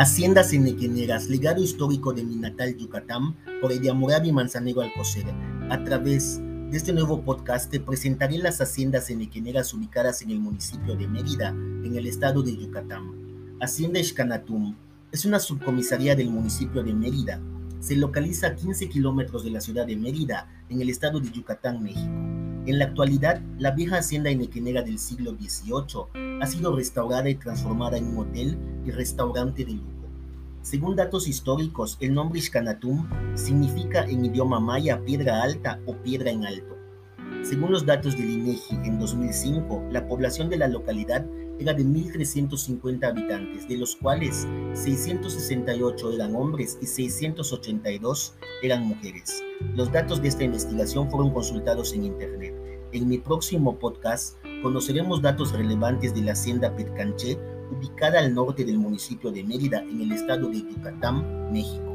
Haciendas Enequeneras, legado histórico de mi natal Yucatán, por Ediamorabi Manzanero Alcocer. A través de este nuevo podcast te presentaré las haciendas enequeneras ubicadas en el municipio de Mérida, en el estado de Yucatán. Hacienda Xcanatum es una subcomisaría del municipio de Mérida. Se localiza a 15 kilómetros de la ciudad de Mérida, en el estado de Yucatán, México. En la actualidad, la vieja hacienda enequenera del siglo XVIII ha sido restaurada y transformada en un hotel y restaurante de lujo. Según datos históricos, el nombre Xcanatum significa en idioma maya piedra alta o piedra en alto. Según los datos del INEGI, en 2005, la población de la localidad era de 1.350 habitantes, de los cuales 668 eran hombres y 682 eran mujeres. Los datos de esta investigación fueron consultados en Internet. En mi próximo podcast conoceremos datos relevantes de la hacienda Petcanché, ubicada al norte del municipio de Mérida, en el estado de Yucatán, México.